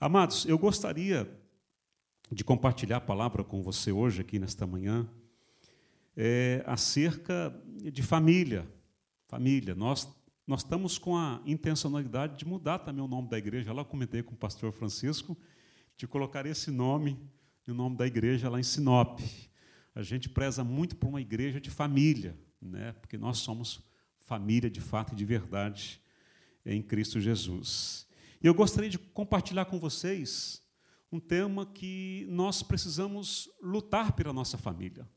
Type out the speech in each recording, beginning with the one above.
Amados, eu gostaria de compartilhar a palavra com você hoje, aqui nesta manhã, é, acerca de família. Família. Nós, nós estamos com a intencionalidade de mudar também o nome da igreja. Lá eu comentei com o pastor Francisco de colocar esse nome, o nome da igreja lá em Sinop. A gente preza muito por uma igreja de família, né? porque nós somos família de fato e de verdade em Cristo Jesus. E eu gostaria de compartilhar com vocês um tema que nós precisamos lutar pela nossa família,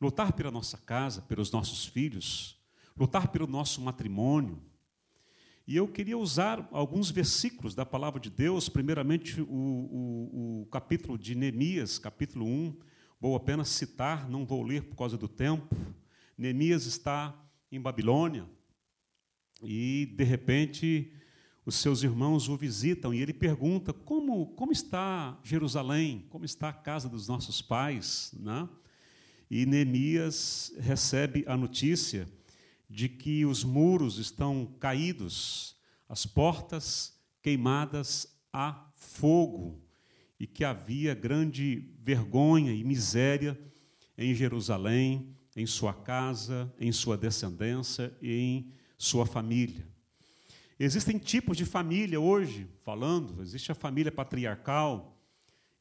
lutar pela nossa casa, pelos nossos filhos, lutar pelo nosso matrimônio. E eu queria usar alguns versículos da palavra de Deus, primeiramente o, o, o capítulo de Neemias, capítulo 1. Vou apenas citar, não vou ler por causa do tempo. Neemias está em Babilônia e, de repente, os seus irmãos o visitam e ele pergunta como, como está Jerusalém, como está a casa dos nossos pais. Né? E Neemias recebe a notícia de que os muros estão caídos, as portas queimadas a fogo, e que havia grande vergonha e miséria em Jerusalém, em sua casa, em sua descendência e em sua família. Existem tipos de família hoje, falando, existe a família patriarcal,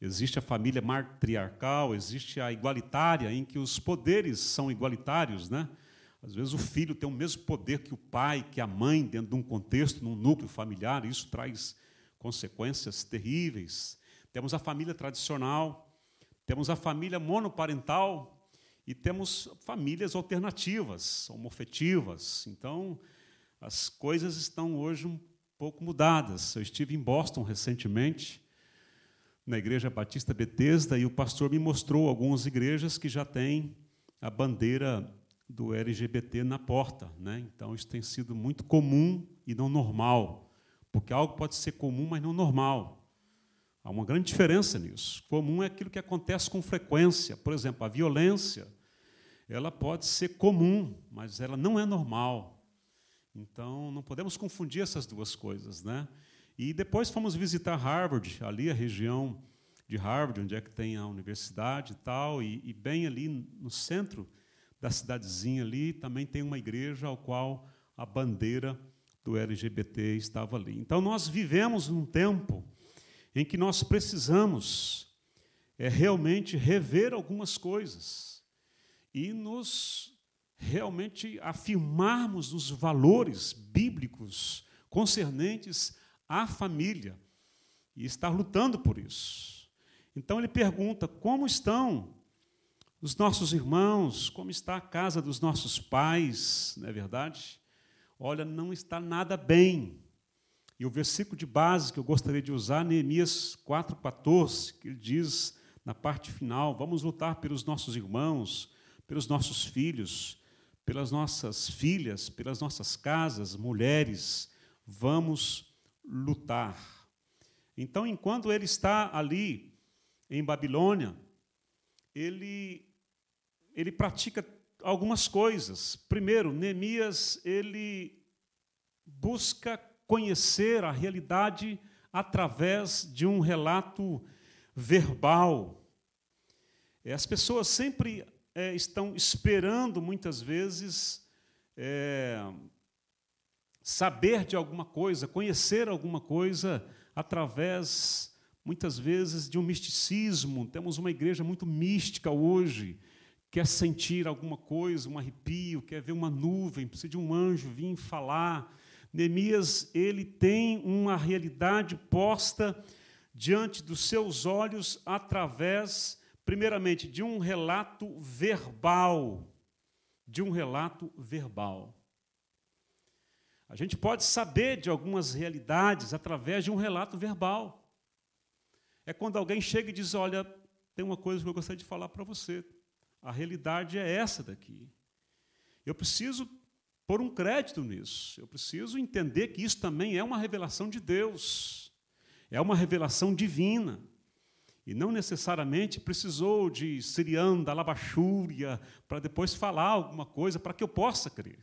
existe a família matriarcal, existe a igualitária, em que os poderes são igualitários, né? Às vezes o filho tem o mesmo poder que o pai, que a mãe, dentro de um contexto, num núcleo familiar, e isso traz consequências terríveis. Temos a família tradicional, temos a família monoparental e temos famílias alternativas, homofetivas. Então, as coisas estão hoje um pouco mudadas. Eu estive em Boston recentemente, na Igreja Batista Betesda, e o pastor me mostrou algumas igrejas que já têm a bandeira do LGBT na porta. Né? Então, isso tem sido muito comum e não normal, porque algo pode ser comum, mas não normal. Há uma grande diferença nisso. Comum é aquilo que acontece com frequência. Por exemplo, a violência, ela pode ser comum, mas ela não é normal. Então, não podemos confundir essas duas coisas. Né? E depois fomos visitar Harvard, ali a região de Harvard, onde é que tem a universidade e tal, e, e bem ali no centro da cidadezinha ali também tem uma igreja ao qual a bandeira do LGBT estava ali. Então, nós vivemos num tempo em que nós precisamos é, realmente rever algumas coisas e nos realmente afirmarmos os valores bíblicos concernentes à família e estar lutando por isso. Então ele pergunta: como estão os nossos irmãos? Como está a casa dos nossos pais? Não é verdade? Olha, não está nada bem. E o versículo de base que eu gostaria de usar, Neemias 4,14, que ele diz na parte final: vamos lutar pelos nossos irmãos, pelos nossos filhos, pelas nossas filhas, pelas nossas casas, mulheres, vamos lutar. Então, enquanto ele está ali em Babilônia, ele ele pratica algumas coisas. Primeiro, Neemias ele busca conhecer a realidade através de um relato verbal. As pessoas sempre é, estão esperando, muitas vezes, é, saber de alguma coisa, conhecer alguma coisa através, muitas vezes, de um misticismo. Temos uma igreja muito mística hoje, quer sentir alguma coisa, um arrepio, quer ver uma nuvem, precisa de um anjo vir falar. Neemias, ele tem uma realidade posta diante dos seus olhos através primeiramente, de um relato verbal. De um relato verbal. A gente pode saber de algumas realidades através de um relato verbal. É quando alguém chega e diz: Olha, tem uma coisa que eu gostaria de falar para você. A realidade é essa daqui. Eu preciso pôr um crédito nisso. Eu preciso entender que isso também é uma revelação de Deus. É uma revelação divina. E não necessariamente precisou de Sirian, da Labachúria, para depois falar alguma coisa para que eu possa crer.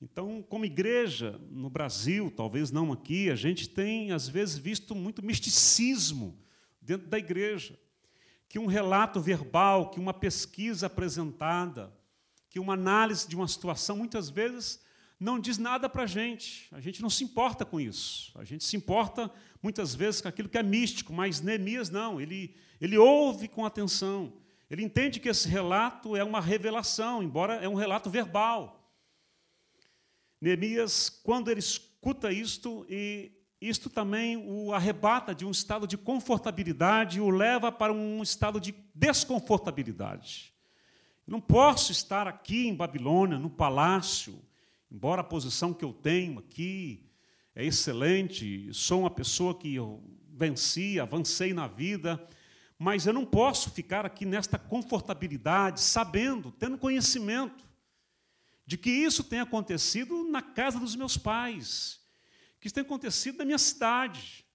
Então, como igreja no Brasil, talvez não aqui, a gente tem às vezes visto muito misticismo dentro da igreja, que um relato verbal, que uma pesquisa apresentada, que uma análise de uma situação muitas vezes não diz nada para a gente. A gente não se importa com isso. A gente se importa muitas vezes com aquilo que é místico, mas Neemias não. Ele, ele ouve com atenção. Ele entende que esse relato é uma revelação, embora é um relato verbal. Neemias, quando ele escuta isto, e isto também o arrebata de um estado de confortabilidade e o leva para um estado de desconfortabilidade. Não posso estar aqui em Babilônia, no palácio, embora a posição que eu tenho aqui é excelente, sou uma pessoa que eu venci, avancei na vida, mas eu não posso ficar aqui nesta confortabilidade, sabendo, tendo conhecimento de que isso tem acontecido na casa dos meus pais, que isso tem acontecido na minha cidade,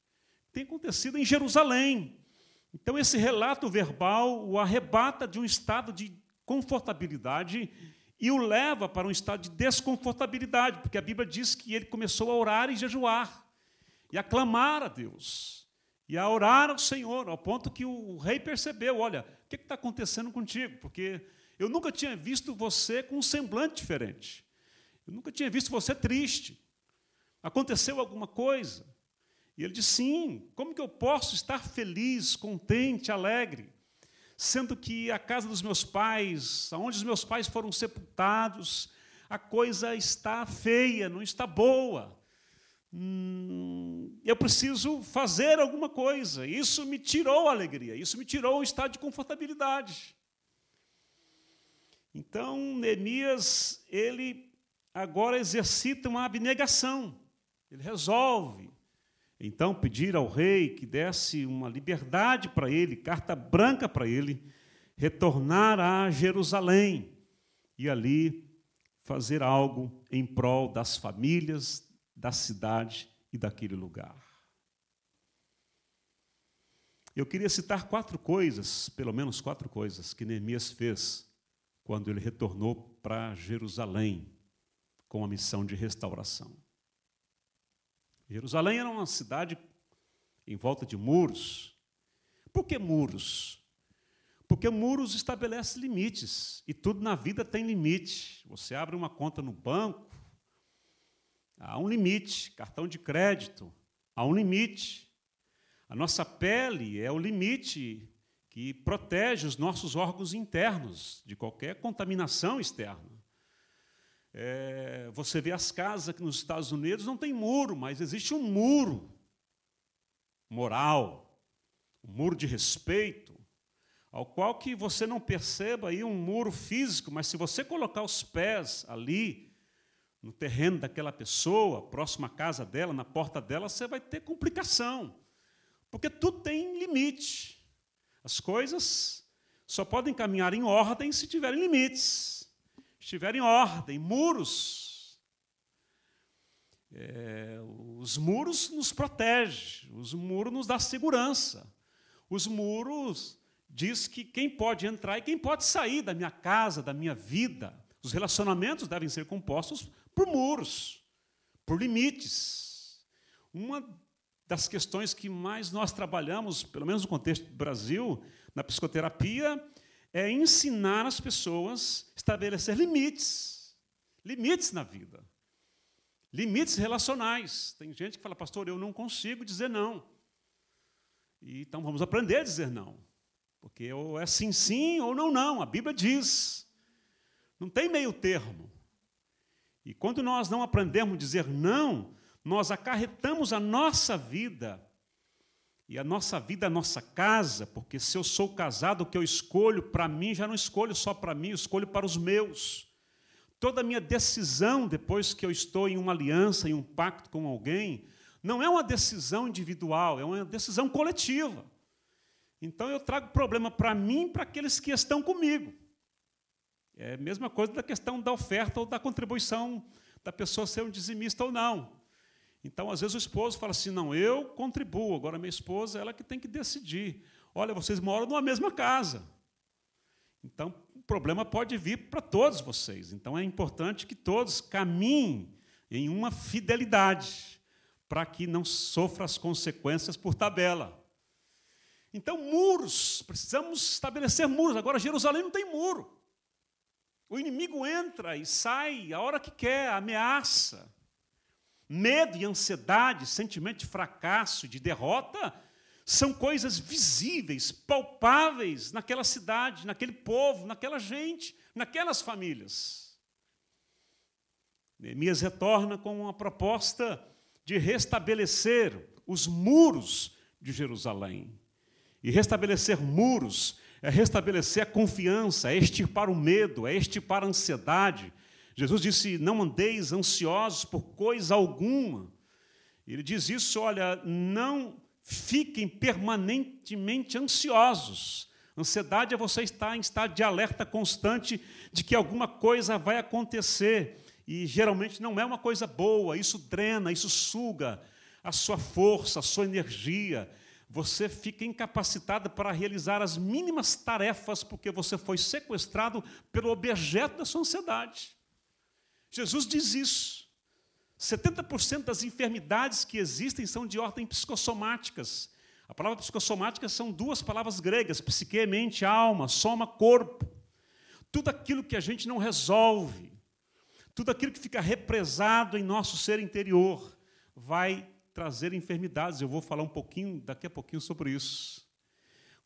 tem acontecido em Jerusalém. Então, esse relato verbal o arrebata de um estado de confortabilidade e o leva para um estado de desconfortabilidade, porque a Bíblia diz que ele começou a orar e jejuar, e a clamar a Deus, e a orar ao Senhor, ao ponto que o rei percebeu: olha, o que está acontecendo contigo? Porque eu nunca tinha visto você com um semblante diferente. Eu nunca tinha visto você triste. Aconteceu alguma coisa? E ele disse: Sim, como que eu posso estar feliz, contente, alegre, sendo que a casa dos meus pais, onde os meus pais foram sepultados, a coisa está feia, não está boa. Hum, eu preciso fazer alguma coisa. Isso me tirou a alegria, isso me tirou o estado de confortabilidade. Então, Neemias, ele agora exercita uma abnegação. Ele resolve, então, pedir ao rei que desse uma liberdade para ele, carta branca para ele, retornar a Jerusalém e ali fazer algo em prol das famílias, da cidade e daquele lugar. Eu queria citar quatro coisas, pelo menos quatro coisas, que Neemias fez quando ele retornou para Jerusalém com a missão de restauração. Jerusalém era uma cidade em volta de muros. Por que muros? Porque muros estabelecem limites, e tudo na vida tem limite. Você abre uma conta no banco, há um limite, cartão de crédito, há um limite. A nossa pele é o limite que protege os nossos órgãos internos de qualquer contaminação externa. É, você vê as casas aqui nos Estados Unidos, não tem muro, mas existe um muro moral, um muro de respeito, ao qual que você não perceba aí um muro físico, mas se você colocar os pés ali, no terreno daquela pessoa, próxima à casa dela, na porta dela, você vai ter complicação. Porque tudo tem limite. As coisas só podem caminhar em ordem se tiverem limites, se tiverem ordem, muros. É, os muros nos protegem, os muros nos dão segurança. Os muros diz que quem pode entrar e quem pode sair da minha casa, da minha vida. Os relacionamentos devem ser compostos por muros, por limites. Uma das questões que mais nós trabalhamos, pelo menos no contexto do Brasil, na psicoterapia, é ensinar as pessoas a estabelecer limites. Limites na vida. Limites relacionais. Tem gente que fala, pastor, eu não consigo dizer não. E, então vamos aprender a dizer não. Porque ou é sim, sim, ou não, não. A Bíblia diz. Não tem meio termo. E quando nós não aprendemos a dizer não, nós acarretamos a nossa vida, e a nossa vida, a nossa casa, porque se eu sou casado, o que eu escolho para mim, já não escolho só para mim, eu escolho para os meus. Toda a minha decisão, depois que eu estou em uma aliança, em um pacto com alguém, não é uma decisão individual, é uma decisão coletiva. Então eu trago problema para mim e para aqueles que estão comigo. É a mesma coisa da questão da oferta ou da contribuição da pessoa ser um dizimista ou não. Então, às vezes, o esposo fala assim: não, eu contribuo, agora minha esposa ela que tem que decidir. Olha, vocês moram numa mesma casa. Então, problema pode vir para todos vocês. Então é importante que todos caminhem em uma fidelidade, para que não sofra as consequências por tabela. Então, muros, precisamos estabelecer muros. Agora, Jerusalém não tem muro. O inimigo entra e sai a hora que quer, ameaça. Medo e ansiedade, sentimento de fracasso, de derrota, são coisas visíveis, palpáveis naquela cidade, naquele povo, naquela gente, naquelas famílias. Neemias retorna com uma proposta de restabelecer os muros de Jerusalém. E restabelecer muros é restabelecer a confiança, é extirpar o medo, é extirpar a ansiedade. Jesus disse: Não andeis ansiosos por coisa alguma. Ele diz isso: olha, não fiquem permanentemente ansiosos. Ansiedade é você estar em estado de alerta constante de que alguma coisa vai acontecer. E geralmente não é uma coisa boa, isso drena, isso suga a sua força, a sua energia. Você fica incapacitado para realizar as mínimas tarefas porque você foi sequestrado pelo objeto da sua ansiedade. Jesus diz isso. 70% das enfermidades que existem são de ordem psicossomáticas. A palavra psicossomática são duas palavras gregas: psique, mente, alma, soma, corpo. Tudo aquilo que a gente não resolve, tudo aquilo que fica represado em nosso ser interior, vai trazer enfermidades. Eu vou falar um pouquinho, daqui a pouquinho, sobre isso.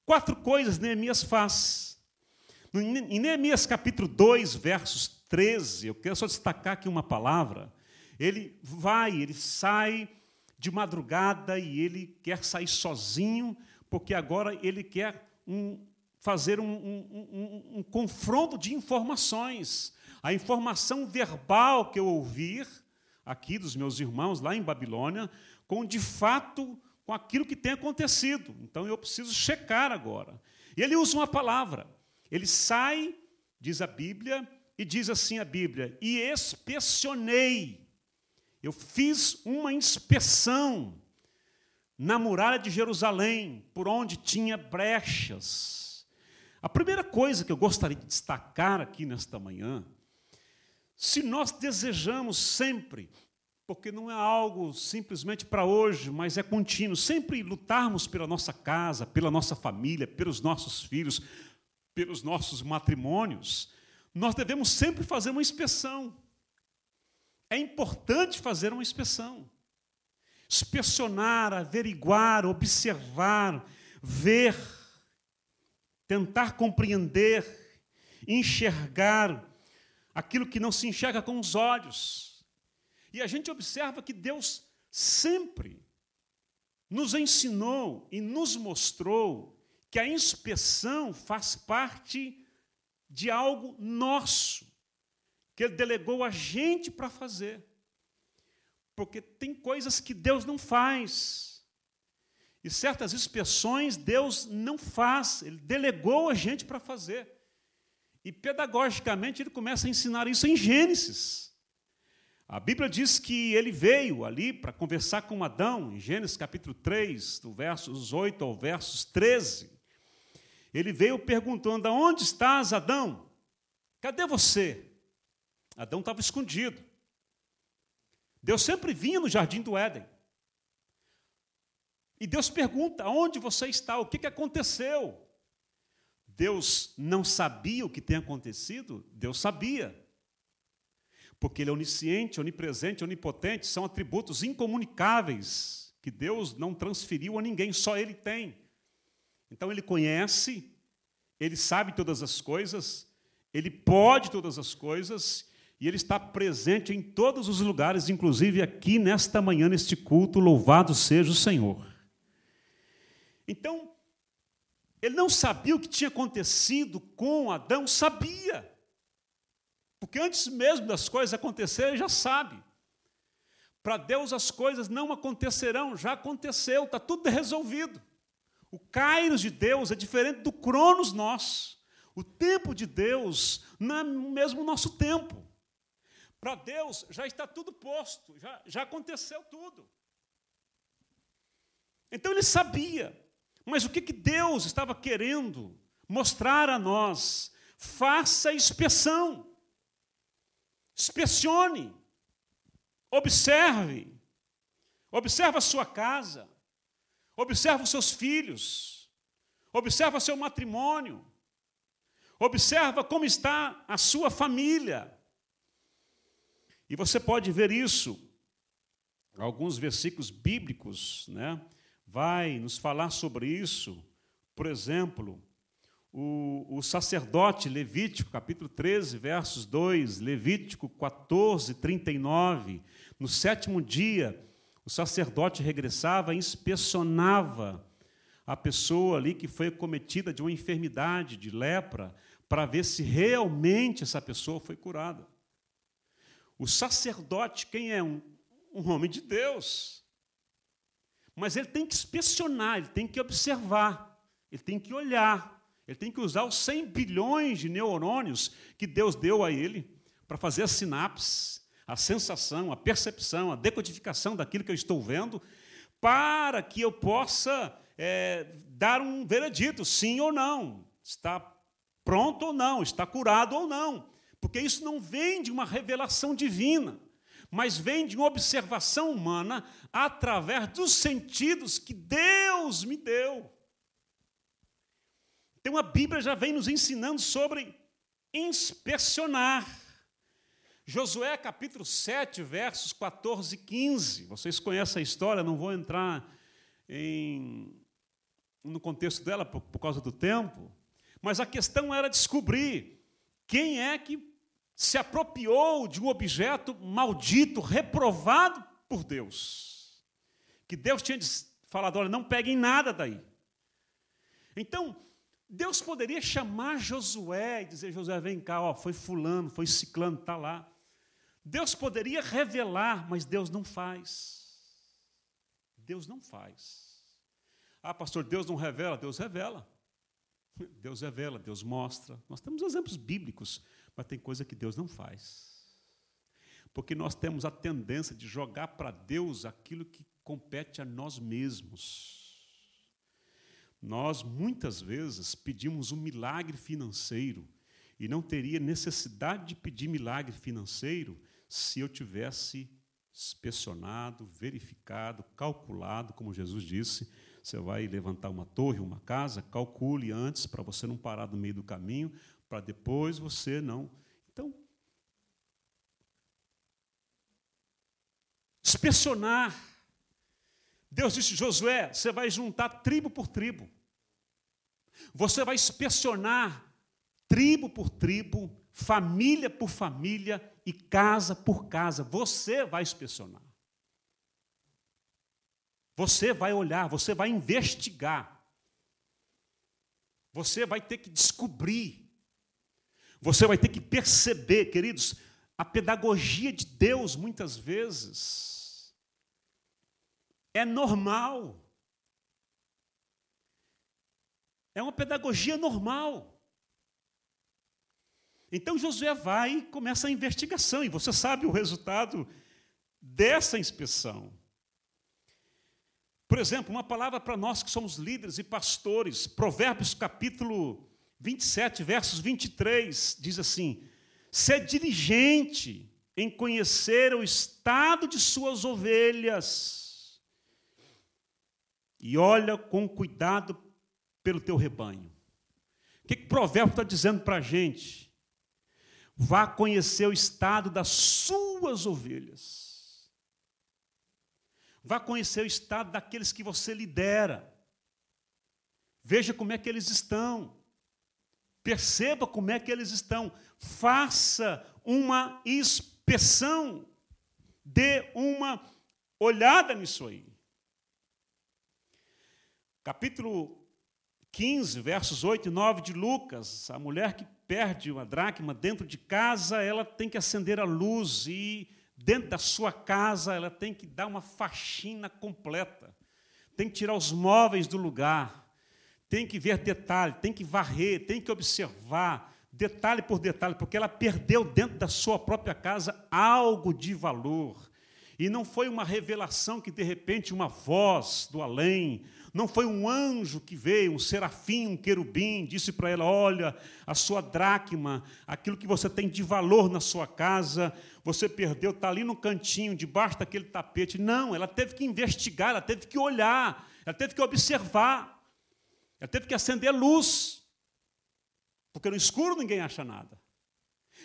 Quatro coisas Neemias faz. Em Neemias capítulo 2, versos 13, eu quero só destacar aqui uma palavra ele vai, ele sai de madrugada e ele quer sair sozinho, porque agora ele quer um, fazer um, um, um, confronto de informações. A informação verbal que eu ouvir aqui dos meus irmãos lá em Babilônia, com de fato com aquilo que tem acontecido. Então eu preciso checar agora. E ele usa uma palavra. Ele sai, diz a Bíblia, e diz assim a Bíblia: "E inspecionei eu fiz uma inspeção na muralha de Jerusalém, por onde tinha brechas. A primeira coisa que eu gostaria de destacar aqui nesta manhã, se nós desejamos sempre, porque não é algo simplesmente para hoje, mas é contínuo, sempre lutarmos pela nossa casa, pela nossa família, pelos nossos filhos, pelos nossos matrimônios, nós devemos sempre fazer uma inspeção. É importante fazer uma inspeção. Inspecionar, averiguar, observar, ver, tentar compreender, enxergar aquilo que não se enxerga com os olhos. E a gente observa que Deus sempre nos ensinou e nos mostrou que a inspeção faz parte de algo nosso que Ele delegou a gente para fazer. Porque tem coisas que Deus não faz. E certas inspeções Deus não faz, Ele delegou a gente para fazer. E pedagogicamente ele começa a ensinar isso em Gênesis. A Bíblia diz que ele veio ali para conversar com Adão, em Gênesis capítulo 3, do versos 8 ao versos 13. Ele veio perguntando: Aonde estás, Adão? Cadê você? Adão estava escondido. Deus sempre vinha no jardim do Éden. E Deus pergunta: onde você está? O que, que aconteceu? Deus não sabia o que tem acontecido? Deus sabia. Porque Ele é onisciente, onipresente, onipotente, são atributos incomunicáveis que Deus não transferiu a ninguém, só Ele tem. Então Ele conhece, Ele sabe todas as coisas, Ele pode todas as coisas e Ele está presente em todos os lugares, inclusive aqui nesta manhã, neste culto. Louvado seja o Senhor. Então, ele não sabia o que tinha acontecido com Adão, sabia. Porque antes mesmo das coisas acontecerem, já sabe. Para Deus as coisas não acontecerão, já aconteceu, está tudo resolvido. O Kairos de Deus é diferente do Cronos nosso. O tempo de Deus não é mesmo o nosso tempo. Para Deus já está tudo posto, já, já aconteceu tudo. Então ele sabia, mas o que, que Deus estava querendo mostrar a nós, faça inspeção. Inspecione. Observe. Observe a sua casa. Observe os seus filhos. Observe seu matrimônio. Observa como está a sua família. E você pode ver isso. Alguns versículos bíblicos, né? Vai nos falar sobre isso. Por exemplo, o, o, sacerdote Levítico, capítulo 13, versos 2, Levítico 14, 39. No sétimo dia, o sacerdote regressava e inspecionava a pessoa ali que foi cometida de uma enfermidade, de lepra, para ver se realmente essa pessoa foi curada. O sacerdote, quem é? Um, um homem de Deus. Mas ele tem que inspecionar, ele tem que observar, ele tem que olhar. Ele tem que usar os 100 bilhões de neurônios que Deus deu a ele para fazer a sinapse, a sensação, a percepção, a decodificação daquilo que eu estou vendo, para que eu possa é, dar um veredito, sim ou não, está pronto ou não, está curado ou não, porque isso não vem de uma revelação divina, mas vem de uma observação humana através dos sentidos que Deus me deu. Então a Bíblia já vem nos ensinando sobre inspecionar. Josué capítulo 7, versos 14 e 15. Vocês conhecem a história, não vou entrar em, no contexto dela por, por causa do tempo, mas a questão era descobrir quem é que se apropriou de um objeto maldito, reprovado por Deus. Que Deus tinha falado: olha, não peguem nada daí. Então, Deus poderia chamar Josué e dizer: Josué, vem cá, ó, foi fulano, foi ciclano, está lá. Deus poderia revelar, mas Deus não faz. Deus não faz. Ah, pastor, Deus não revela? Deus revela. Deus revela, Deus mostra. Nós temos exemplos bíblicos, mas tem coisa que Deus não faz. Porque nós temos a tendência de jogar para Deus aquilo que compete a nós mesmos. Nós muitas vezes pedimos um milagre financeiro e não teria necessidade de pedir milagre financeiro se eu tivesse inspecionado, verificado, calculado, como Jesus disse. Você vai levantar uma torre, uma casa, calcule antes para você não parar no meio do caminho, para depois você não. Então, inspecionar Deus disse: Josué, você vai juntar tribo por tribo. Você vai inspecionar tribo por tribo, família por família e casa por casa. Você vai inspecionar. Você vai olhar, você vai investigar. Você vai ter que descobrir. Você vai ter que perceber, queridos, a pedagogia de Deus muitas vezes é normal. É uma pedagogia normal. Então Josué vai e começa a investigação, e você sabe o resultado dessa inspeção. Por exemplo, uma palavra para nós que somos líderes e pastores, Provérbios capítulo 27, versos 23, diz assim: Ser diligente em conhecer o estado de suas ovelhas e olha com cuidado pelo teu rebanho. O que, que o provérbio está dizendo para a gente? Vá conhecer o estado das suas ovelhas. Vá conhecer o estado daqueles que você lidera. Veja como é que eles estão. Perceba como é que eles estão. Faça uma inspeção. Dê uma olhada nisso aí. Capítulo 15, versos 8 e 9 de Lucas, a mulher que perde uma dracma dentro de casa, ela tem que acender a luz e dentro da sua casa ela tem que dar uma faxina completa. Tem que tirar os móveis do lugar, tem que ver detalhe, tem que varrer, tem que observar detalhe por detalhe, porque ela perdeu dentro da sua própria casa algo de valor. E não foi uma revelação que, de repente, uma voz do além, não foi um anjo que veio, um serafim, um querubim, disse para ela: Olha, a sua dracma, aquilo que você tem de valor na sua casa, você perdeu, está ali no cantinho, debaixo daquele tapete. Não, ela teve que investigar, ela teve que olhar, ela teve que observar, ela teve que acender luz, porque no escuro ninguém acha nada.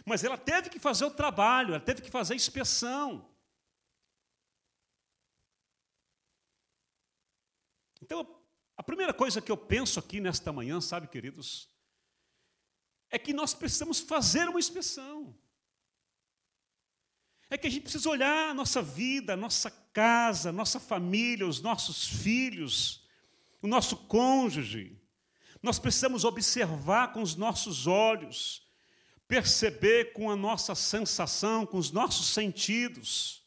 Mas ela teve que fazer o trabalho, ela teve que fazer a inspeção. Então, a primeira coisa que eu penso aqui nesta manhã, sabe, queridos, é que nós precisamos fazer uma inspeção. É que a gente precisa olhar a nossa vida, a nossa casa, a nossa família, os nossos filhos, o nosso cônjuge. Nós precisamos observar com os nossos olhos, perceber com a nossa sensação, com os nossos sentidos.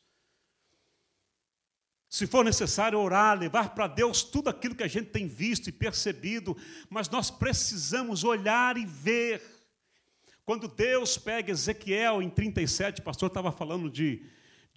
Se for necessário orar, levar para Deus tudo aquilo que a gente tem visto e percebido, mas nós precisamos olhar e ver. Quando Deus pega Ezequiel em 37, o pastor estava falando de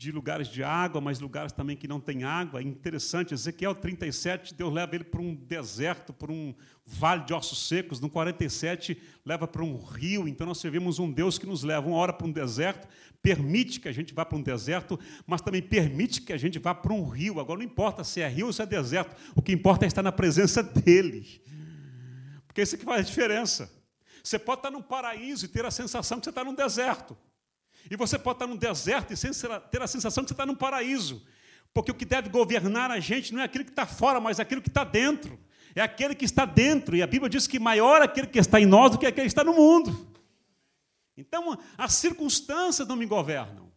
de lugares de água, mas lugares também que não tem água. É interessante, Ezequiel 37, Deus leva ele para um deserto, para um vale de ossos secos. No 47, leva para um rio. Então, nós servimos um Deus que nos leva uma hora para um deserto, permite que a gente vá para um deserto, mas também permite que a gente vá para um rio. Agora, não importa se é rio ou se é deserto, o que importa é estar na presença dEle. Porque isso é que faz a diferença. Você pode estar num paraíso e ter a sensação que você está num deserto. E você pode estar num deserto e ter a sensação que você está num paraíso. Porque o que deve governar a gente não é aquilo que está fora, mas aquilo que está dentro. É aquele que está dentro. E a Bíblia diz que maior é aquele que está em nós do que aquele que está no mundo. Então, as circunstâncias não me governam.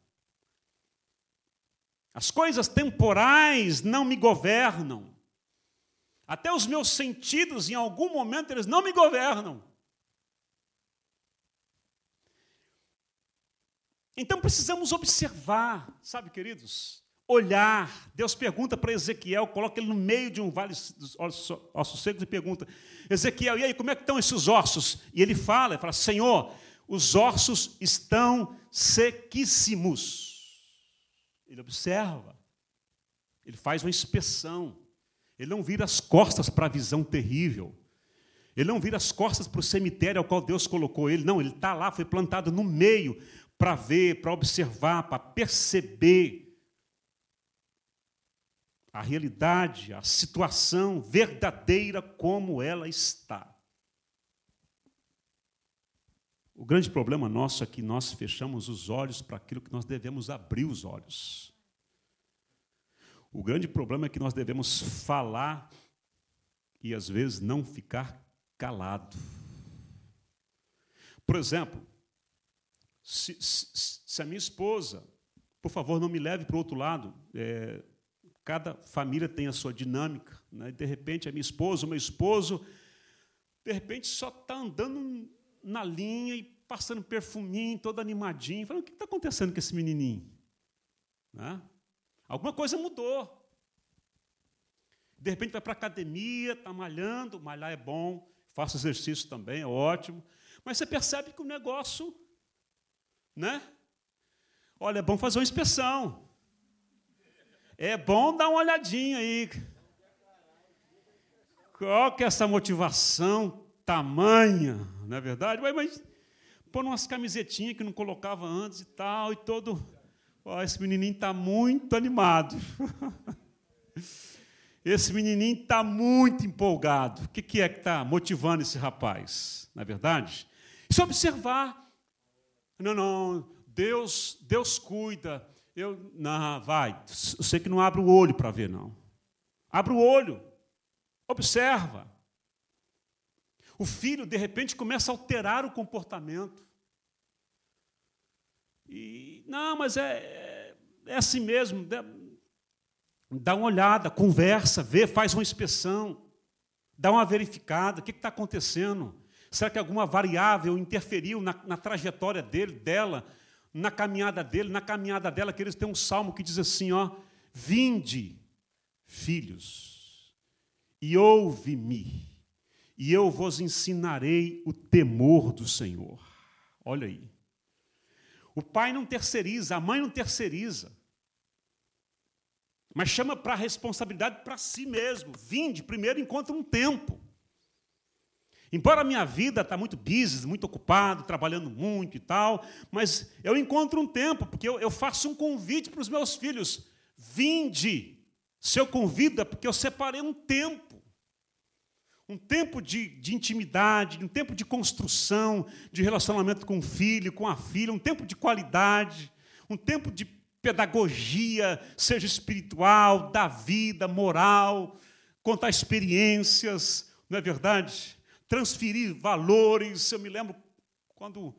As coisas temporais não me governam. Até os meus sentidos, em algum momento, eles não me governam. Então precisamos observar, sabe, queridos? Olhar. Deus pergunta para Ezequiel, coloca ele no meio de um vale dos ossos secos e pergunta: Ezequiel, e aí, como é que estão esses ossos? E ele fala, ele fala: Senhor, os ossos estão sequíssimos. Ele observa, ele faz uma inspeção, ele não vira as costas para a visão terrível. Ele não vira as costas para o cemitério ao qual Deus colocou ele. Não, ele está lá, foi plantado no meio para ver, para observar, para perceber a realidade, a situação verdadeira como ela está. O grande problema nosso é que nós fechamos os olhos para aquilo que nós devemos abrir os olhos. O grande problema é que nós devemos falar e às vezes não ficar calado. Por exemplo, se, se, se, a minha esposa, por favor, não me leve para o outro lado, é, cada família tem a sua dinâmica, né? de repente a minha esposa, o meu esposo, de repente só está andando na linha e passando perfuminho, todo animadinho, falando, o que está acontecendo com esse menininho? Né? Alguma coisa mudou. De repente vai para a academia, está malhando, malhar é bom, faço exercício também, é ótimo, mas você percebe que o negócio né? Olha, é bom fazer uma inspeção. É bom dar uma olhadinha aí. Qual que é essa motivação tamanha, não é verdade? Mas, mas pôr umas camisetinhas que não colocava antes e tal, e todo. Ó, esse menininho está muito animado. Esse menininho está muito empolgado. O que, que é que está motivando esse rapaz? Na é verdade? Isso é observar não, não, Deus, Deus cuida. Eu, não, vai. Você que não abre o olho para ver, não. Abre o olho. Observa. O filho, de repente, começa a alterar o comportamento. E, não, mas é, é, é assim mesmo. Dá uma olhada, conversa, vê, faz uma inspeção, dá uma verificada, o que está acontecendo? Será que alguma variável interferiu na, na trajetória dele, dela, na caminhada dele? Na caminhada dela, que eles têm um salmo que diz assim: ó, Vinde, filhos, e ouve-me, e eu vos ensinarei o temor do Senhor. Olha aí. O pai não terceiriza, a mãe não terceiriza. mas chama para a responsabilidade para si mesmo. Vinde, primeiro encontra um tempo. Embora a minha vida está muito busy, muito ocupado, trabalhando muito e tal, mas eu encontro um tempo, porque eu, eu faço um convite para os meus filhos. Vinde. Se eu convido é porque eu separei um tempo. Um tempo de, de intimidade, um tempo de construção, de relacionamento com o filho, com a filha, um tempo de qualidade, um tempo de pedagogia, seja espiritual, da vida, moral, contar experiências, não é verdade? Transferir valores. Eu me lembro quando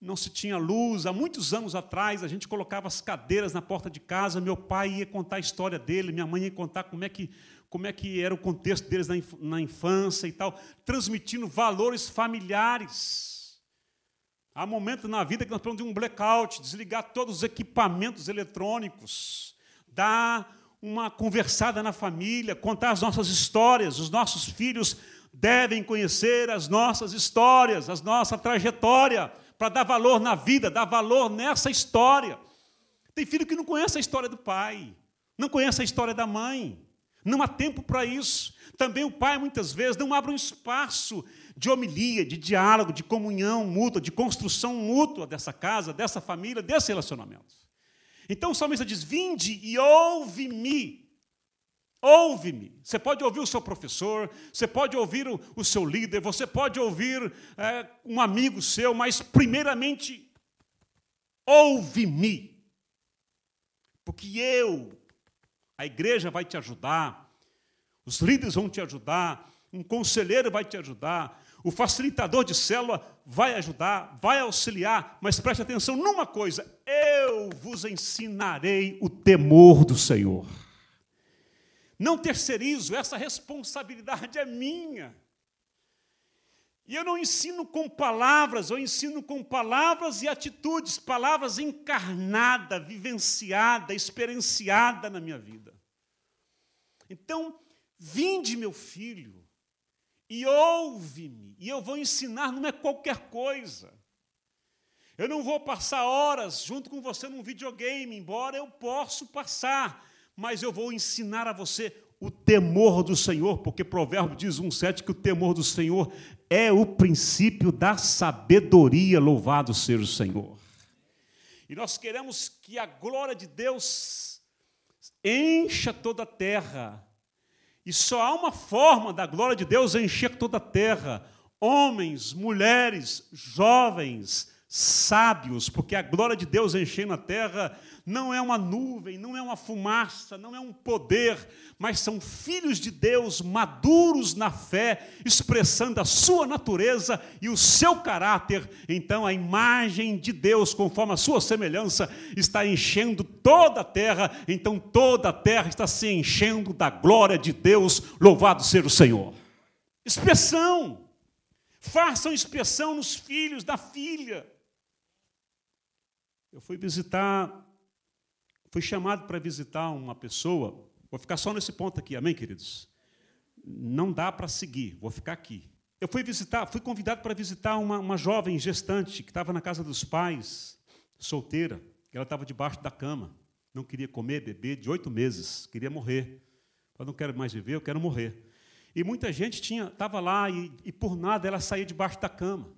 não se tinha luz, há muitos anos atrás, a gente colocava as cadeiras na porta de casa, meu pai ia contar a história dele, minha mãe ia contar como é que, como é que era o contexto deles na infância e tal, transmitindo valores familiares. Há momentos na vida que nós precisamos de um blackout, desligar todos os equipamentos eletrônicos, dar uma conversada na família, contar as nossas histórias. Os nossos filhos devem conhecer as nossas histórias, a nossa trajetória, para dar valor na vida, dar valor nessa história. Tem filho que não conhece a história do pai, não conhece a história da mãe. Não há tempo para isso. Também o pai, muitas vezes, não abre um espaço de homilia, de diálogo, de comunhão mútua, de construção mútua dessa casa, dessa família, desse relacionamento. Então o salmista diz: Vinde e ouve-me. Ouve-me. Você pode ouvir o seu professor, você pode ouvir o, o seu líder, você pode ouvir é, um amigo seu, mas, primeiramente, ouve-me. Porque eu, a igreja vai te ajudar, os líderes vão te ajudar, um conselheiro vai te ajudar, o facilitador de célula vai ajudar, vai auxiliar, mas preste atenção numa coisa: eu vos ensinarei o temor do Senhor. Não terceirizo, essa responsabilidade é minha. E eu não ensino com palavras, eu ensino com palavras e atitudes, palavras encarnada, vivenciada, experienciada na minha vida. Então, vinde, meu filho, e ouve-me, e eu vou ensinar, não é qualquer coisa. Eu não vou passar horas junto com você num videogame, embora eu possa passar, mas eu vou ensinar a você o temor do Senhor, porque Provérbio diz 1,7 que o temor do Senhor é o princípio da sabedoria, louvado seja o Senhor. E nós queremos que a glória de Deus encha toda a terra, e só há uma forma da glória de Deus encher toda a terra: homens, mulheres, jovens, sábios, porque a glória de Deus enchendo a terra não é uma nuvem, não é uma fumaça, não é um poder, mas são filhos de Deus maduros na fé, expressando a sua natureza e o seu caráter. Então, a imagem de Deus, conforme a sua semelhança, está enchendo toda a terra. Então, toda a terra está se enchendo da glória de Deus. Louvado seja o Senhor. Inspeção. Façam inspeção nos filhos, da filha. Eu fui visitar Fui chamado para visitar uma pessoa, vou ficar só nesse ponto aqui, amém, queridos? Não dá para seguir, vou ficar aqui. Eu fui visitar, fui convidado para visitar uma, uma jovem gestante que estava na casa dos pais, solteira. Ela estava debaixo da cama, não queria comer, beber, de oito meses, queria morrer. Eu não quero mais viver, eu quero morrer. E muita gente tinha, estava lá e, e por nada ela saía debaixo da cama.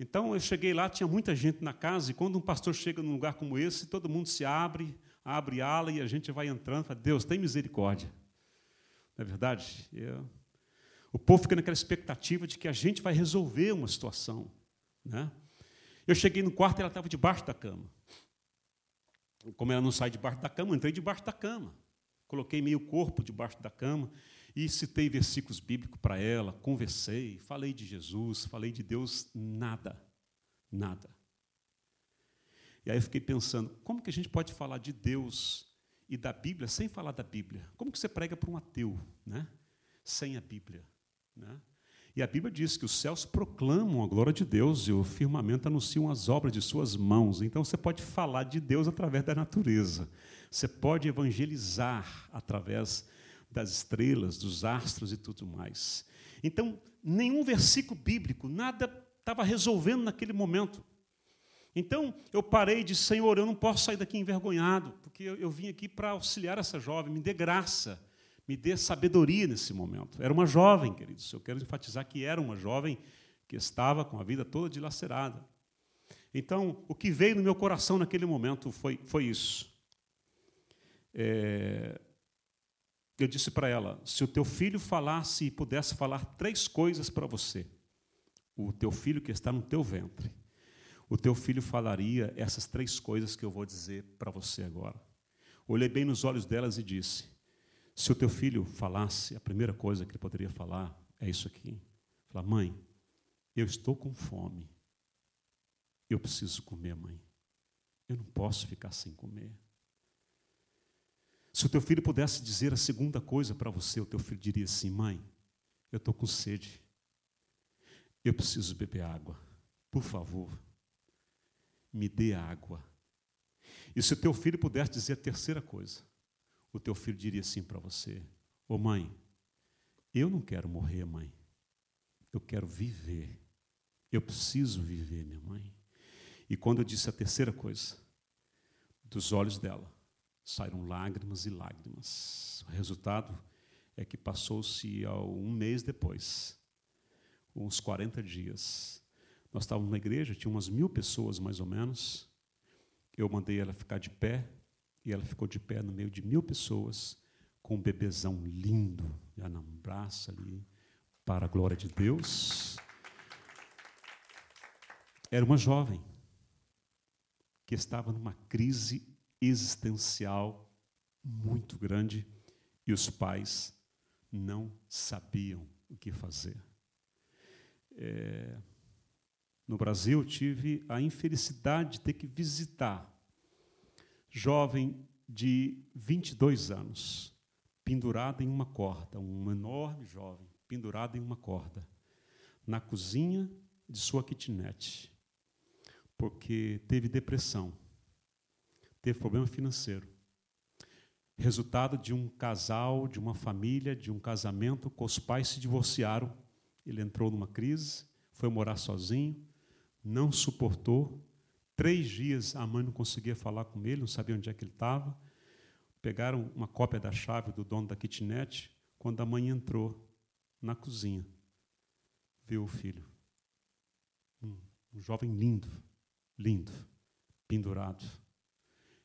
Então eu cheguei lá, tinha muita gente na casa, e quando um pastor chega num lugar como esse, todo mundo se abre, abre ala e a gente vai entrando, fala, Deus, tem misericórdia. Não é verdade? Eu, o povo fica naquela expectativa de que a gente vai resolver uma situação. Né? Eu cheguei no quarto e ela estava debaixo da cama. Como ela não sai debaixo da cama, eu entrei debaixo da cama. Coloquei meio corpo debaixo da cama e citei versículos bíblicos para ela, conversei, falei de Jesus, falei de Deus, nada, nada. E aí eu fiquei pensando, como que a gente pode falar de Deus e da Bíblia sem falar da Bíblia? Como que você prega para um ateu, né? Sem a Bíblia, né? E a Bíblia diz que os céus proclamam a glória de Deus e o firmamento anunciam as obras de suas mãos. Então você pode falar de Deus através da natureza. Você pode evangelizar através das estrelas, dos astros e tudo mais. Então, nenhum versículo bíblico, nada estava resolvendo naquele momento. Então, eu parei e disse, Senhor, eu não posso sair daqui envergonhado, porque eu, eu vim aqui para auxiliar essa jovem, me dê graça, me dê sabedoria nesse momento. Era uma jovem, queridos, eu quero enfatizar que era uma jovem que estava com a vida toda dilacerada. Então, o que veio no meu coração naquele momento foi, foi isso. É, eu disse para ela: se o teu filho falasse e pudesse falar três coisas para você, o teu filho que está no teu ventre, o teu filho falaria essas três coisas que eu vou dizer para você agora. Olhei bem nos olhos delas e disse: se o teu filho falasse, a primeira coisa que ele poderia falar é isso aqui. Falar, mãe, eu estou com fome. Eu preciso comer, mãe. Eu não posso ficar sem comer. Se o teu filho pudesse dizer a segunda coisa para você, o teu filho diria assim: Mãe, eu estou com sede. Eu preciso beber água. Por favor, me dê água. E se o teu filho pudesse dizer a terceira coisa, o teu filho diria assim para você: Ô oh, mãe, eu não quero morrer, mãe. Eu quero viver. Eu preciso viver, minha mãe. E quando eu disse a terceira coisa, dos olhos dela saíram lágrimas e lágrimas. O resultado é que passou-se um mês depois, uns 40 dias. Nós estávamos na igreja, tinha umas mil pessoas mais ou menos. Eu mandei ela ficar de pé, e ela ficou de pé no meio de mil pessoas, com um bebezão lindo, já na ali, para a glória de Deus. Era uma jovem que estava numa crise existencial muito grande e os pais não sabiam o que fazer. É, no Brasil, tive a infelicidade de ter que visitar jovem de 22 anos, pendurado em uma corda, um enorme jovem, pendurado em uma corda, na cozinha de sua kitnet porque teve depressão, teve problema financeiro. Resultado de um casal, de uma família, de um casamento, com os pais se divorciaram. Ele entrou numa crise, foi morar sozinho, não suportou. Três dias a mãe não conseguia falar com ele, não sabia onde é que ele estava. Pegaram uma cópia da chave do dono da kitnet. Quando a mãe entrou na cozinha, viu o filho. Um, um jovem lindo, lindo, pendurado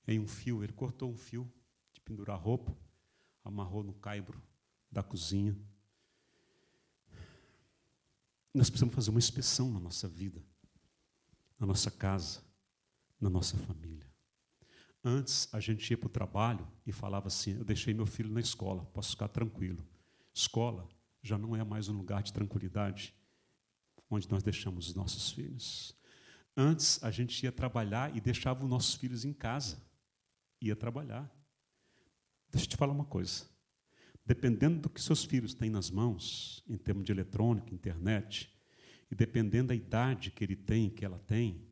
em um fio. Ele cortou um fio de pendurar roupa, amarrou no caibro da cozinha. Nós precisamos fazer uma inspeção na nossa vida, na nossa casa, na nossa família. Antes a gente ia para o trabalho e falava assim: Eu deixei meu filho na escola, posso ficar tranquilo. Escola já não é mais um lugar de tranquilidade onde nós deixamos os nossos filhos. Antes a gente ia trabalhar e deixava os nossos filhos em casa. Ia trabalhar. Deixa eu te falar uma coisa. Dependendo do que seus filhos têm nas mãos, em termos de eletrônica, internet, e dependendo da idade que ele tem, que ela tem,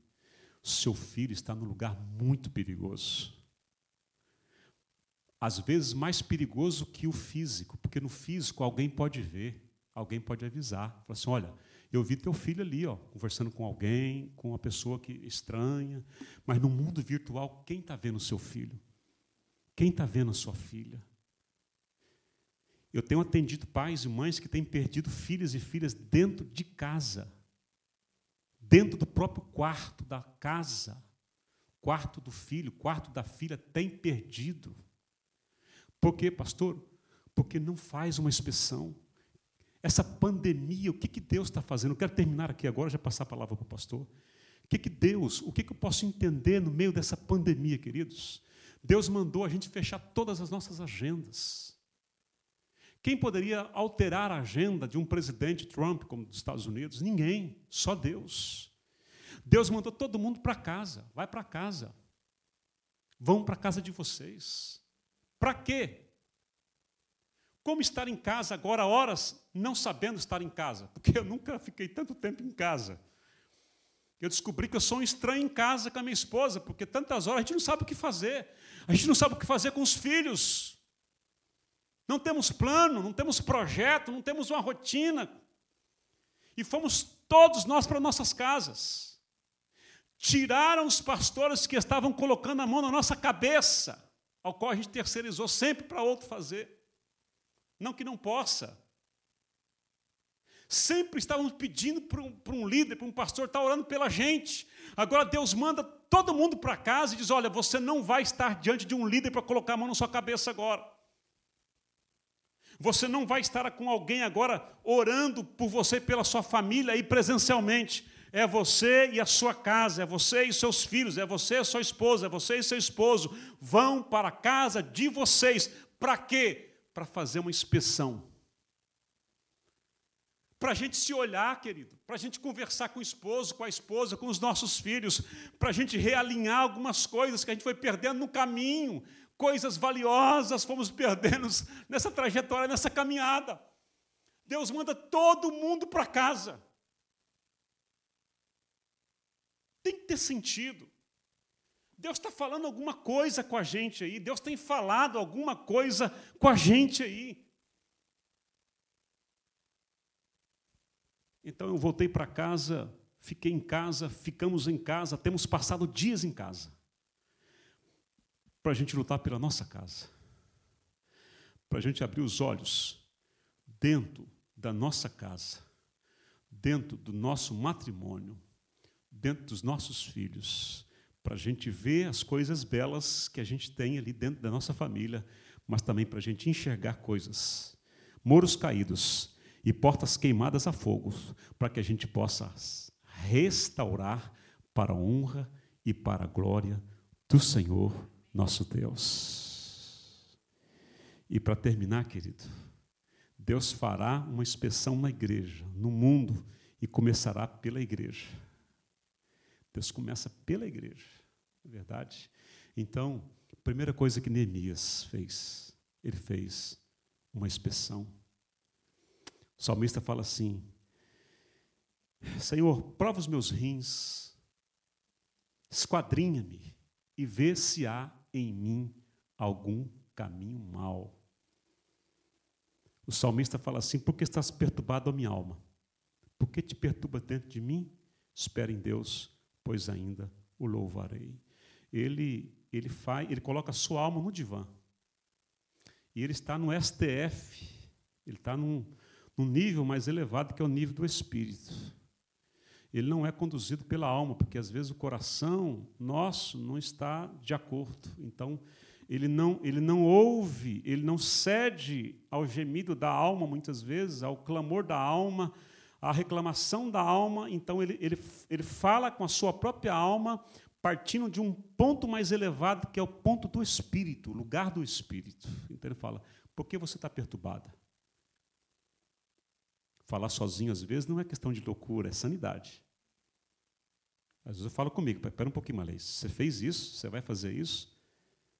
seu filho está num lugar muito perigoso. Às vezes mais perigoso que o físico, porque no físico alguém pode ver, alguém pode avisar. Fala assim: olha, eu vi teu filho ali, ó, conversando com alguém, com uma pessoa que estranha. Mas no mundo virtual, quem está vendo o seu filho? Quem está vendo a sua filha? Eu tenho atendido pais e mães que têm perdido filhos e filhas dentro de casa, dentro do próprio quarto da casa. Quarto do filho, quarto da filha tem perdido. Por quê, pastor? Porque não faz uma inspeção essa pandemia, o que, que Deus está fazendo? Eu quero terminar aqui agora, já passar a palavra para o pastor. O que, que Deus, o que, que eu posso entender no meio dessa pandemia, queridos? Deus mandou a gente fechar todas as nossas agendas. Quem poderia alterar a agenda de um presidente Trump, como dos Estados Unidos? Ninguém, só Deus. Deus mandou todo mundo para casa, vai para casa. Vão para casa de vocês. Para quê? Como estar em casa agora, horas, não sabendo estar em casa? Porque eu nunca fiquei tanto tempo em casa. Eu descobri que eu sou um estranho em casa com a minha esposa, porque tantas horas a gente não sabe o que fazer. A gente não sabe o que fazer com os filhos. Não temos plano, não temos projeto, não temos uma rotina. E fomos todos nós para nossas casas. Tiraram os pastores que estavam colocando a mão na nossa cabeça, ao qual a gente terceirizou sempre para outro fazer. Não que não possa. Sempre estávamos pedindo para um, para um líder, para um pastor, estar tá orando pela gente. Agora Deus manda todo mundo para casa e diz: Olha, você não vai estar diante de um líder para colocar a mão na sua cabeça agora. Você não vai estar com alguém agora orando por você e pela sua família aí presencialmente. É você e a sua casa, é você e seus filhos, é você e sua esposa, é você e seu esposo. Vão para a casa de vocês. Para quê? Para fazer uma inspeção. Para a gente se olhar, querido, para a gente conversar com o esposo, com a esposa, com os nossos filhos, para a gente realinhar algumas coisas que a gente foi perdendo no caminho, coisas valiosas fomos perdendo nessa trajetória, nessa caminhada. Deus manda todo mundo para casa. Tem que ter sentido. Deus está falando alguma coisa com a gente aí. Deus tem falado alguma coisa com a gente aí. Então eu voltei para casa, fiquei em casa, ficamos em casa, temos passado dias em casa. Para a gente lutar pela nossa casa. Para a gente abrir os olhos dentro da nossa casa, dentro do nosso matrimônio, dentro dos nossos filhos, para a gente ver as coisas belas que a gente tem ali dentro da nossa família, mas também para a gente enxergar coisas, muros caídos e portas queimadas a fogo, para que a gente possa restaurar para a honra e para a glória do Senhor nosso Deus. E para terminar, querido, Deus fará uma inspeção na igreja, no mundo, e começará pela igreja. Deus começa pela igreja, é verdade? Então, a primeira coisa que Neemias fez, ele fez uma inspeção. O salmista fala assim: Senhor, prova os meus rins, esquadrinha-me e vê se há em mim algum caminho mau. O salmista fala assim: Por que estás perturbado a minha alma? Por que te perturba dentro de mim? Espera em Deus, pois ainda o louvarei. Ele, ele, faz, ele coloca a sua alma no divã. E ele está no STF, ele está num, num nível mais elevado, que é o nível do espírito. Ele não é conduzido pela alma, porque às vezes o coração nosso não está de acordo. Então, ele não, ele não ouve, ele não cede ao gemido da alma, muitas vezes, ao clamor da alma, a reclamação da alma, então ele, ele, ele fala com a sua própria alma, partindo de um ponto mais elevado, que é o ponto do espírito, o lugar do espírito. Então ele fala: por que você está perturbada? Falar sozinho, às vezes, não é questão de loucura, é sanidade. Às vezes eu falo comigo, espera um pouquinho, Malês, você fez isso, você vai fazer isso,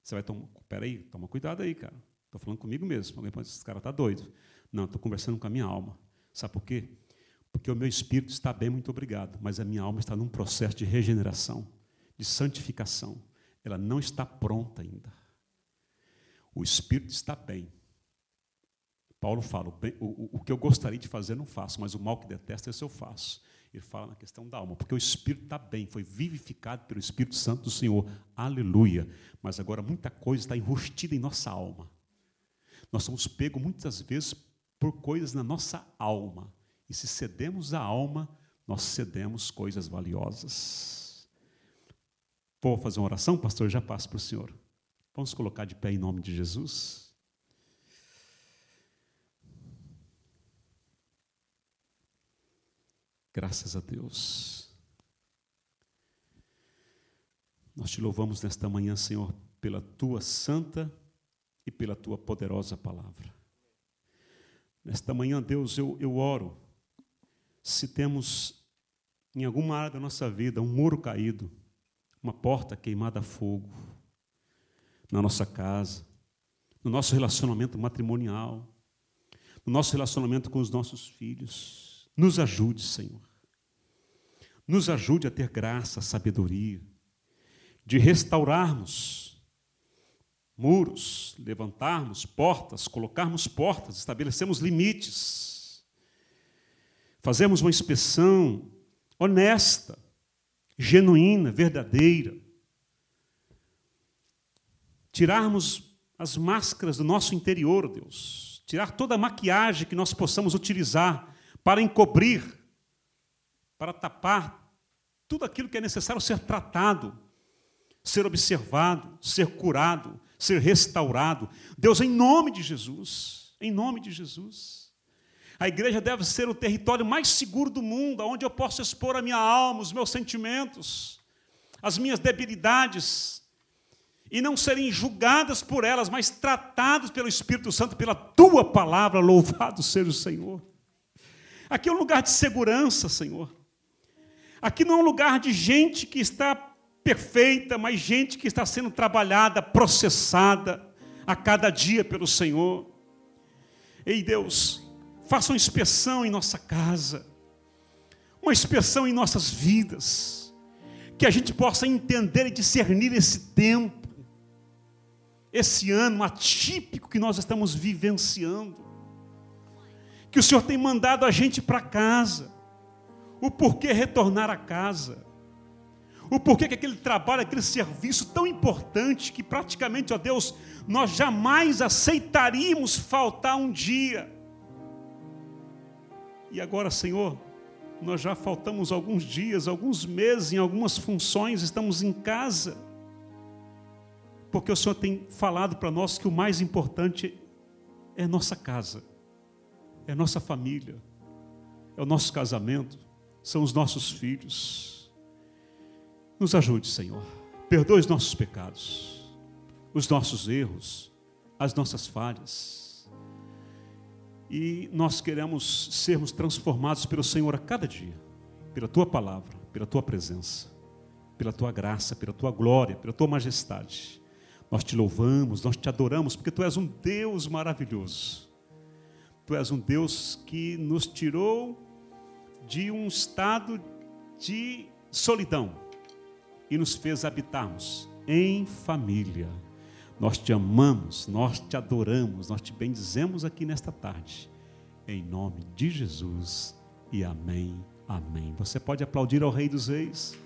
você vai tomar, espera aí, toma cuidado aí, cara. Estou falando comigo mesmo, esse cara está doido. Não, estou conversando com a minha alma. Sabe por quê? Porque o meu espírito está bem, muito obrigado, mas a minha alma está num processo de regeneração, de santificação. Ela não está pronta ainda. O espírito está bem. Paulo fala: o, o, o que eu gostaria de fazer não faço, mas o mal que detesto, esse eu faço. Ele fala na questão da alma, porque o espírito está bem, foi vivificado pelo Espírito Santo do Senhor. Aleluia. Mas agora muita coisa está enrustida em nossa alma. Nós somos pegos muitas vezes por coisas na nossa alma e se cedemos a alma, nós cedemos coisas valiosas. Vou fazer uma oração, pastor? Já passo para o senhor. Vamos colocar de pé em nome de Jesus. Graças a Deus. Nós te louvamos nesta manhã, Senhor, pela tua santa e pela tua poderosa palavra. Nesta manhã, Deus, eu, eu oro se temos em alguma área da nossa vida um muro caído, uma porta queimada a fogo, na nossa casa, no nosso relacionamento matrimonial, no nosso relacionamento com os nossos filhos. Nos ajude, Senhor. Nos ajude a ter graça, sabedoria, de restaurarmos muros, levantarmos portas, colocarmos portas, estabelecermos limites Fazemos uma inspeção honesta, genuína, verdadeira. Tirarmos as máscaras do nosso interior, Deus. Tirar toda a maquiagem que nós possamos utilizar para encobrir, para tapar tudo aquilo que é necessário ser tratado, ser observado, ser curado, ser restaurado. Deus, em nome de Jesus, em nome de Jesus. A igreja deve ser o território mais seguro do mundo, onde eu posso expor a minha alma, os meus sentimentos, as minhas debilidades, e não serem julgadas por elas, mas tratadas pelo Espírito Santo, pela tua palavra. Louvado seja o Senhor. Aqui é um lugar de segurança, Senhor. Aqui não é um lugar de gente que está perfeita, mas gente que está sendo trabalhada, processada a cada dia pelo Senhor. Ei, Deus, faça uma inspeção em nossa casa, uma inspeção em nossas vidas, que a gente possa entender e discernir esse tempo, esse ano atípico que nós estamos vivenciando, que o Senhor tem mandado a gente para casa, o porquê retornar a casa, o porquê que aquele trabalho, aquele serviço tão importante que praticamente, ó Deus, nós jamais aceitaríamos faltar um dia. E agora, Senhor, nós já faltamos alguns dias, alguns meses em algumas funções, estamos em casa. Porque o Senhor tem falado para nós que o mais importante é nossa casa, é nossa família, é o nosso casamento, são os nossos filhos. Nos ajude, Senhor. Perdoe os nossos pecados, os nossos erros, as nossas falhas. E nós queremos sermos transformados pelo Senhor a cada dia, pela tua palavra, pela tua presença, pela tua graça, pela tua glória, pela tua majestade. Nós te louvamos, nós te adoramos, porque tu és um Deus maravilhoso. Tu és um Deus que nos tirou de um estado de solidão e nos fez habitarmos em família. Nós te amamos, nós te adoramos, nós te bendizemos aqui nesta tarde. Em nome de Jesus e amém, amém. Você pode aplaudir ao Rei dos Reis.